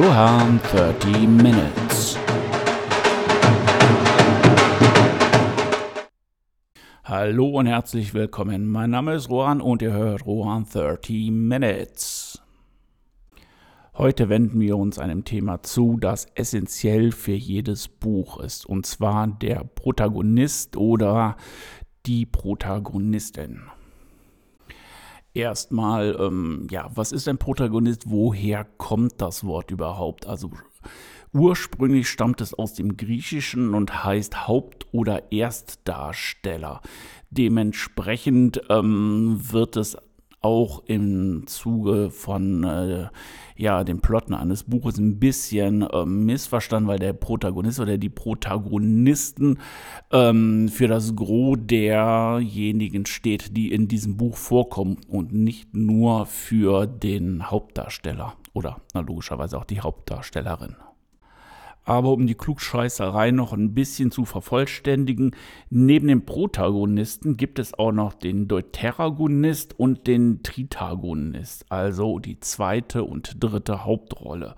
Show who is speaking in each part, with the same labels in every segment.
Speaker 1: Rohan 30 Minutes. Hallo und herzlich willkommen. Mein Name ist Rohan und ihr hört Rohan 30 Minutes. Heute wenden wir uns einem Thema zu, das essentiell für jedes Buch ist, und zwar der Protagonist oder die Protagonistin. Erstmal, ähm, ja, was ist ein Protagonist? Woher kommt das Wort überhaupt? Also ursprünglich stammt es aus dem Griechischen und heißt Haupt- oder Erstdarsteller. Dementsprechend ähm, wird es auch im Zuge von äh, ja, dem Plotten eines Buches ein bisschen äh, missverstanden, weil der Protagonist oder die Protagonisten ähm, für das Gros derjenigen steht, die in diesem Buch vorkommen und nicht nur für den Hauptdarsteller oder na, logischerweise auch die Hauptdarstellerin. Aber um die Klugscheißerei noch ein bisschen zu vervollständigen, neben dem Protagonisten gibt es auch noch den Deuteragonist und den Tritagonist, also die zweite und dritte Hauptrolle.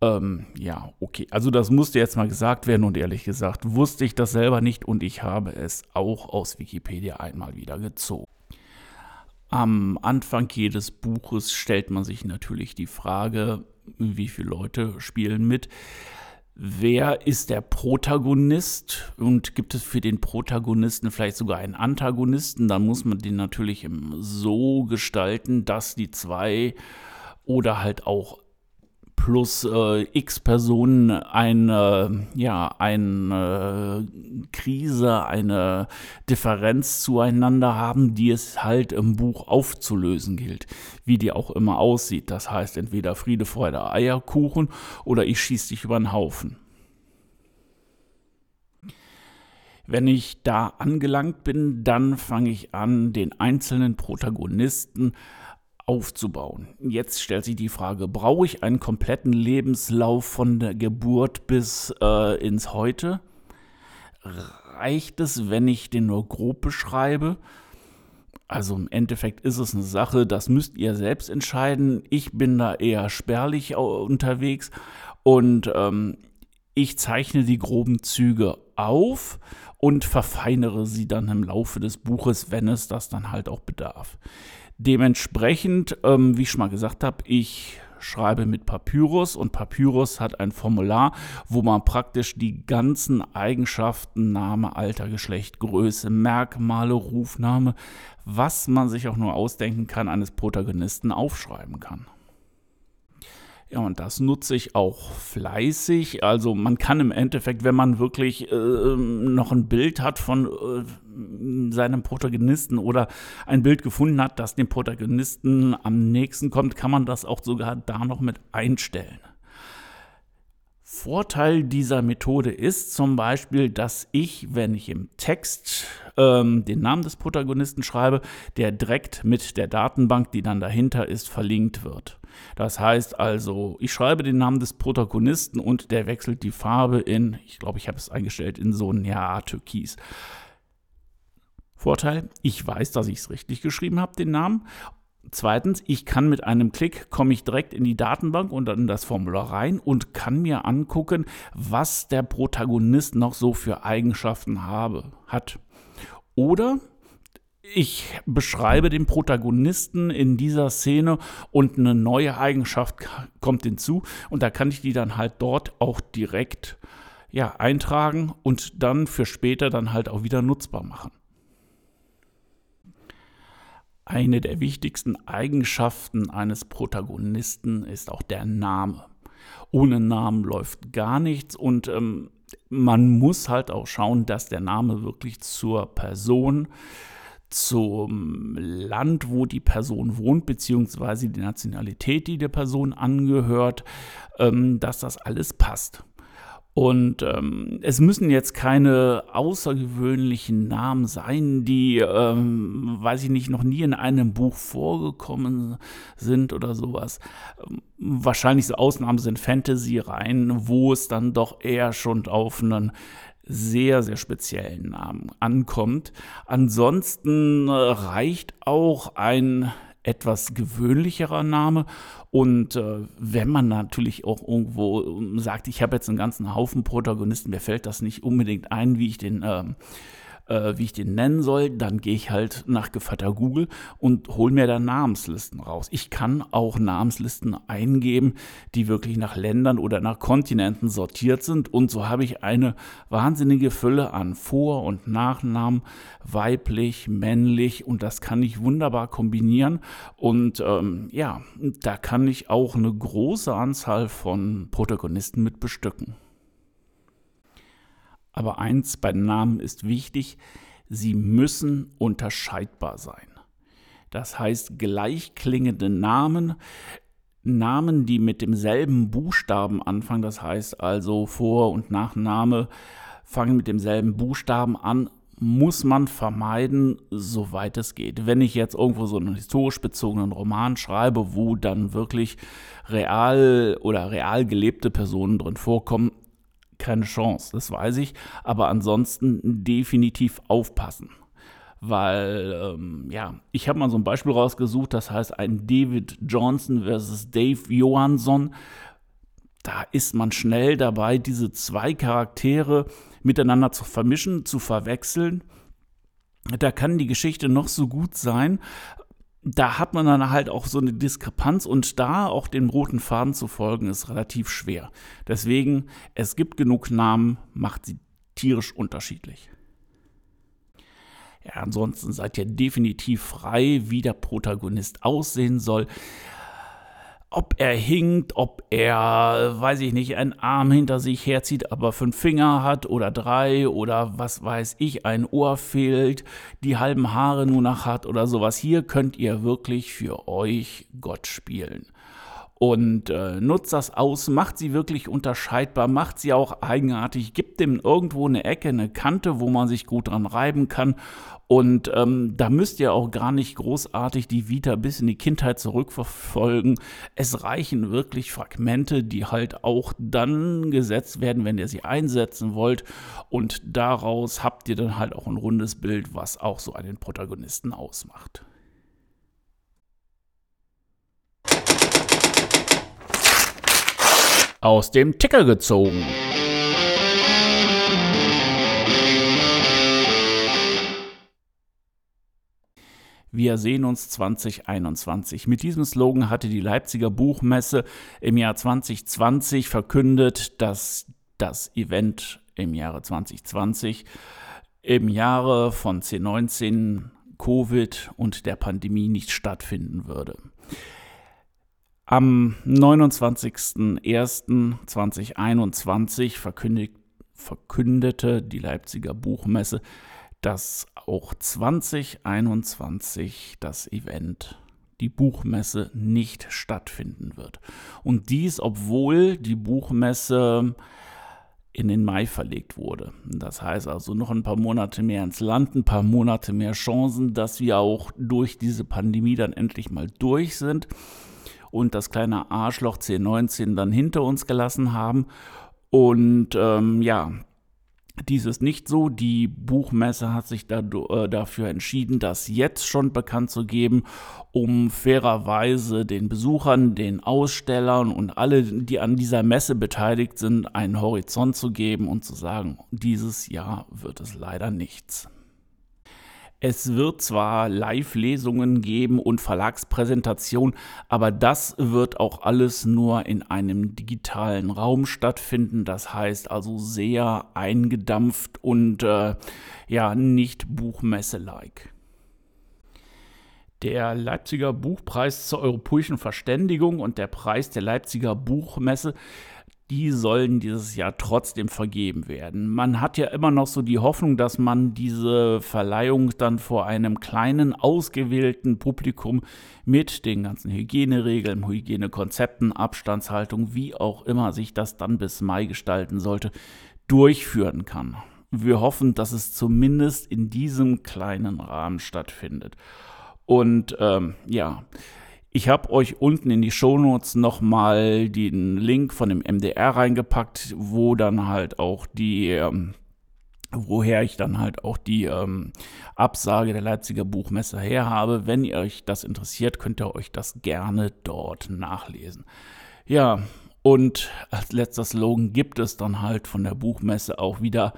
Speaker 1: Ähm, ja, okay. Also das musste jetzt mal gesagt werden und ehrlich gesagt wusste ich das selber nicht und ich habe es auch aus Wikipedia einmal wieder gezogen. Am Anfang jedes Buches stellt man sich natürlich die Frage, wie viele Leute spielen mit wer ist der Protagonist? Und gibt es für den Protagonisten vielleicht sogar einen Antagonisten, dann muss man den natürlich so gestalten, dass die zwei oder halt auch plus äh, x Personen eine, ja, eine Krise, eine Differenz zueinander haben, die es halt im Buch aufzulösen gilt, wie die auch immer aussieht. Das heißt entweder Friede, Freude, Eierkuchen oder ich schieße dich über den Haufen. Wenn ich da angelangt bin, dann fange ich an, den einzelnen Protagonisten aufzubauen. Jetzt stellt sich die Frage, brauche ich einen kompletten Lebenslauf von der Geburt bis äh, ins Heute? Reicht es, wenn ich den nur grob beschreibe? Also im Endeffekt ist es eine Sache, das müsst ihr selbst entscheiden. Ich bin da eher spärlich unterwegs und ähm, ich zeichne die groben Züge auf und verfeinere sie dann im Laufe des Buches, wenn es das dann halt auch bedarf. Dementsprechend, ähm, wie ich schon mal gesagt habe, ich schreibe mit Papyrus und Papyrus hat ein Formular, wo man praktisch die ganzen Eigenschaften, Name, Alter, Geschlecht, Größe, Merkmale, Rufname, was man sich auch nur ausdenken kann, eines Protagonisten aufschreiben kann. Ja, und das nutze ich auch fleißig. Also man kann im Endeffekt, wenn man wirklich äh, noch ein Bild hat von äh, seinem Protagonisten oder ein Bild gefunden hat, das dem Protagonisten am nächsten kommt, kann man das auch sogar da noch mit einstellen. Vorteil dieser Methode ist zum Beispiel, dass ich, wenn ich im Text ähm, den Namen des Protagonisten schreibe, der direkt mit der Datenbank, die dann dahinter ist, verlinkt wird. Das heißt also, ich schreibe den Namen des Protagonisten und der wechselt die Farbe in, ich glaube, ich habe es eingestellt, in so ein ja, Türkis. Vorteil, ich weiß, dass ich es richtig geschrieben habe, den Namen. Zweitens, ich kann mit einem Klick, komme ich direkt in die Datenbank und dann in das Formular rein und kann mir angucken, was der Protagonist noch so für Eigenschaften habe, hat. Oder ich beschreibe den Protagonisten in dieser Szene und eine neue Eigenschaft kommt hinzu und da kann ich die dann halt dort auch direkt ja, eintragen und dann für später dann halt auch wieder nutzbar machen. Eine der wichtigsten Eigenschaften eines Protagonisten ist auch der Name. Ohne Namen läuft gar nichts und ähm, man muss halt auch schauen, dass der Name wirklich zur Person, zum Land, wo die Person wohnt, beziehungsweise die Nationalität, die der Person angehört, ähm, dass das alles passt. Und ähm, es müssen jetzt keine außergewöhnlichen Namen sein, die, ähm, weiß ich nicht, noch nie in einem Buch vorgekommen sind oder sowas. Wahrscheinlich so Ausnahmen sind Fantasy-Reihen, wo es dann doch eher schon auf einen sehr, sehr speziellen Namen ankommt. Ansonsten reicht auch ein etwas gewöhnlicherer Name. Und äh, wenn man natürlich auch irgendwo ähm, sagt, ich habe jetzt einen ganzen Haufen Protagonisten, mir fällt das nicht unbedingt ein, wie ich den äh, äh, wie ich den nennen soll, dann gehe ich halt nach Gevatter Google und hole mir da Namenslisten raus. Ich kann auch Namenslisten eingeben, die wirklich nach Ländern oder nach Kontinenten sortiert sind und so habe ich eine wahnsinnige Fülle an Vor- und Nachnamen, weiblich, männlich und das kann ich wunderbar kombinieren und ähm, ja, da kann ich auch eine große Anzahl von Protagonisten mit bestücken. Aber eins bei den Namen ist wichtig, sie müssen unterscheidbar sein. Das heißt, gleichklingende Namen, Namen, die mit demselben Buchstaben anfangen, das heißt also Vor- und Nachname fangen mit demselben Buchstaben an, muss man vermeiden, soweit es geht. Wenn ich jetzt irgendwo so einen historisch bezogenen Roman schreibe, wo dann wirklich real oder real gelebte Personen drin vorkommen, keine Chance, das weiß ich. Aber ansonsten definitiv aufpassen. Weil, ähm, ja, ich habe mal so ein Beispiel rausgesucht, das heißt ein David Johnson versus Dave Johansson. Da ist man schnell dabei, diese zwei Charaktere miteinander zu vermischen, zu verwechseln. Da kann die Geschichte noch so gut sein, da hat man dann halt auch so eine Diskrepanz und da auch den roten Faden zu folgen, ist relativ schwer. Deswegen, es gibt genug Namen, macht sie tierisch unterschiedlich. Ja, ansonsten seid ihr definitiv frei, wie der Protagonist aussehen soll ob er hinkt, ob er, weiß ich nicht, einen Arm hinter sich herzieht, aber fünf Finger hat oder drei oder was weiß ich, ein Ohr fehlt, die halben Haare nur noch hat oder sowas. Hier könnt ihr wirklich für euch Gott spielen und äh, nutzt das aus, macht sie wirklich unterscheidbar, macht sie auch eigenartig, gibt dem irgendwo eine Ecke, eine Kante, wo man sich gut dran reiben kann. Und ähm, da müsst ihr auch gar nicht großartig die Vita bis in die Kindheit zurückverfolgen. Es reichen wirklich Fragmente, die halt auch dann gesetzt werden, wenn ihr sie einsetzen wollt. Und daraus habt ihr dann halt auch ein rundes Bild, was auch so einen Protagonisten ausmacht. Aus dem Ticker gezogen. Wir sehen uns 2021. Mit diesem Slogan hatte die Leipziger Buchmesse im Jahr 2020 verkündet, dass das Event im Jahre 2020 im Jahre von C19 Covid und der Pandemie nicht stattfinden würde. Am 29.01.2021 verkündete die Leipziger Buchmesse, dass auch 2021 das Event, die Buchmesse, nicht stattfinden wird. Und dies, obwohl die Buchmesse in den Mai verlegt wurde. Das heißt also noch ein paar Monate mehr ins Land, ein paar Monate mehr Chancen, dass wir auch durch diese Pandemie dann endlich mal durch sind und das kleine Arschloch C19 dann hinter uns gelassen haben. Und ähm, ja, dies ist nicht so. Die Buchmesse hat sich äh, dafür entschieden, das jetzt schon bekannt zu geben, um fairerweise den Besuchern, den Ausstellern und alle, die an dieser Messe beteiligt sind, einen Horizont zu geben und zu sagen, dieses Jahr wird es leider nichts. Es wird zwar Live-Lesungen geben und Verlagspräsentationen, aber das wird auch alles nur in einem digitalen Raum stattfinden. Das heißt also sehr eingedampft und äh, ja, nicht Buchmesse-like. Der Leipziger Buchpreis zur europäischen Verständigung und der Preis der Leipziger Buchmesse die sollen dieses Jahr trotzdem vergeben werden. Man hat ja immer noch so die Hoffnung, dass man diese Verleihung dann vor einem kleinen, ausgewählten Publikum mit den ganzen Hygieneregeln, Hygienekonzepten, Abstandshaltung, wie auch immer sich das dann bis Mai gestalten sollte, durchführen kann. Wir hoffen, dass es zumindest in diesem kleinen Rahmen stattfindet. Und ähm, ja, ich habe euch unten in die Shownotes nochmal den Link von dem MDR reingepackt, wo dann halt auch die ähm, woher ich dann halt auch die ähm, Absage der Leipziger Buchmesse her habe. Wenn ihr euch das interessiert, könnt ihr euch das gerne dort nachlesen. Ja, und als letzter Slogan gibt es dann halt von der Buchmesse auch wieder,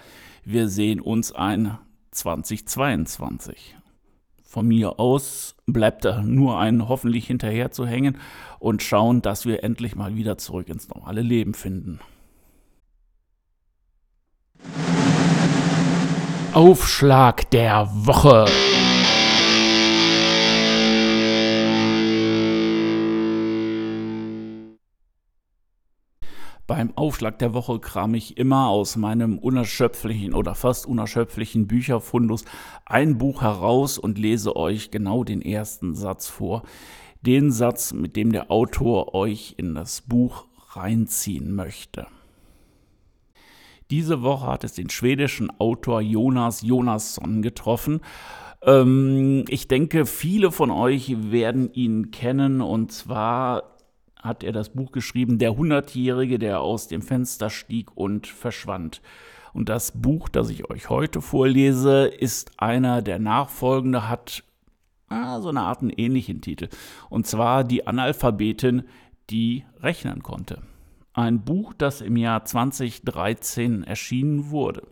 Speaker 1: wir sehen uns ein 2022. Von mir aus bleibt da nur ein hoffentlich hinterher zu hängen und schauen, dass wir endlich mal wieder zurück ins normale Leben finden. Aufschlag der Woche. Beim Aufschlag der Woche kram ich immer aus meinem unerschöpflichen oder fast unerschöpflichen Bücherfundus ein Buch heraus und lese euch genau den ersten Satz vor. Den Satz, mit dem der Autor euch in das Buch reinziehen möchte. Diese Woche hat es den schwedischen Autor Jonas Jonasson getroffen. Ähm, ich denke, viele von euch werden ihn kennen und zwar hat er das Buch geschrieben, Der Hundertjährige, der aus dem Fenster stieg und verschwand. Und das Buch, das ich euch heute vorlese, ist einer der nachfolgende, hat ah, so eine Art einen ähnlichen Titel. Und zwar Die Analphabetin, die rechnen konnte. Ein Buch, das im Jahr 2013 erschienen wurde.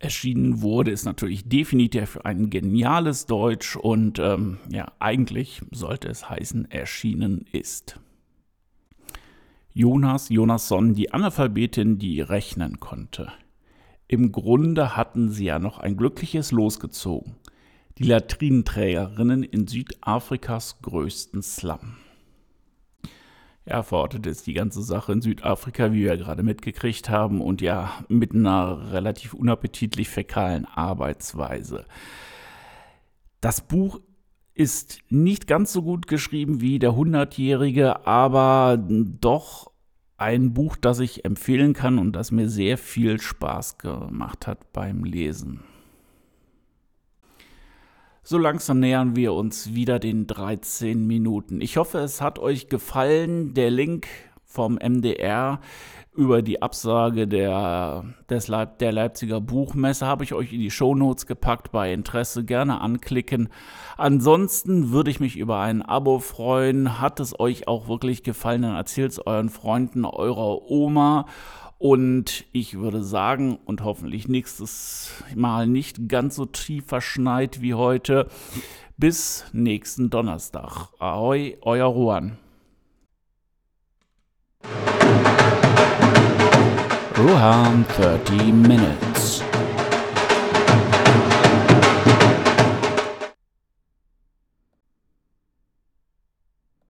Speaker 1: Erschienen wurde, ist natürlich definitiv ein geniales Deutsch und ähm, ja, eigentlich sollte es heißen, erschienen ist. Jonas Jonasson, die Analphabetin, die rechnen konnte. Im Grunde hatten sie ja noch ein glückliches Los gezogen. Die Latrinenträgerinnen in Südafrikas größten Slum. Ja, verortet ist die ganze Sache in Südafrika, wie wir gerade mitgekriegt haben, und ja, mit einer relativ unappetitlich fäkalen Arbeitsweise. Das Buch ist nicht ganz so gut geschrieben wie der Hundertjährige, aber doch ein Buch, das ich empfehlen kann und das mir sehr viel Spaß gemacht hat beim Lesen. So langsam nähern wir uns wieder den 13 Minuten. Ich hoffe, es hat euch gefallen. Der Link vom MDR über die Absage der, des Leip der Leipziger Buchmesse habe ich euch in die Shownotes gepackt. Bei Interesse gerne anklicken. Ansonsten würde ich mich über ein Abo freuen. Hat es euch auch wirklich gefallen, dann erzählt es euren Freunden, eurer Oma. Und ich würde sagen, und hoffentlich nächstes Mal nicht ganz so tief verschneit wie heute, bis nächsten Donnerstag. Ahoi, euer Ruan. Ruhan 30 Minutes.